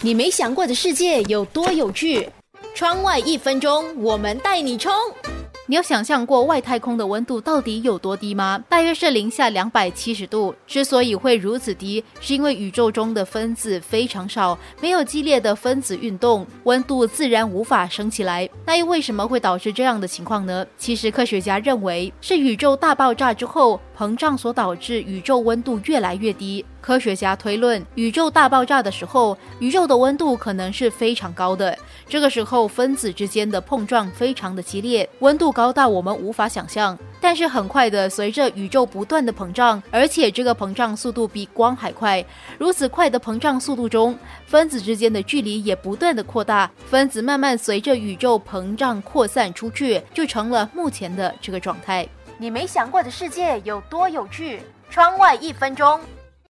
你没想过的世界有多有趣？窗外一分钟，我们带你冲！你有想象过外太空的温度到底有多低吗？大约是零下两百七十度。之所以会如此低，是因为宇宙中的分子非常少，没有激烈的分子运动，温度自然无法升起来。那又为什么会导致这样的情况呢？其实科学家认为是宇宙大爆炸之后膨胀所导致宇宙温度越来越低。科学家推论，宇宙大爆炸的时候，宇宙的温度可能是非常高的。这个时候，分子之间的碰撞非常的激烈，温度高到我们无法想象。但是很快的，随着宇宙不断的膨胀，而且这个膨胀速度比光还快，如此快的膨胀速度中，分子之间的距离也不断的扩大，分子慢慢随着宇宙膨胀扩散出去，就成了目前的这个状态。你没想过的世界有多有趣？窗外一分钟。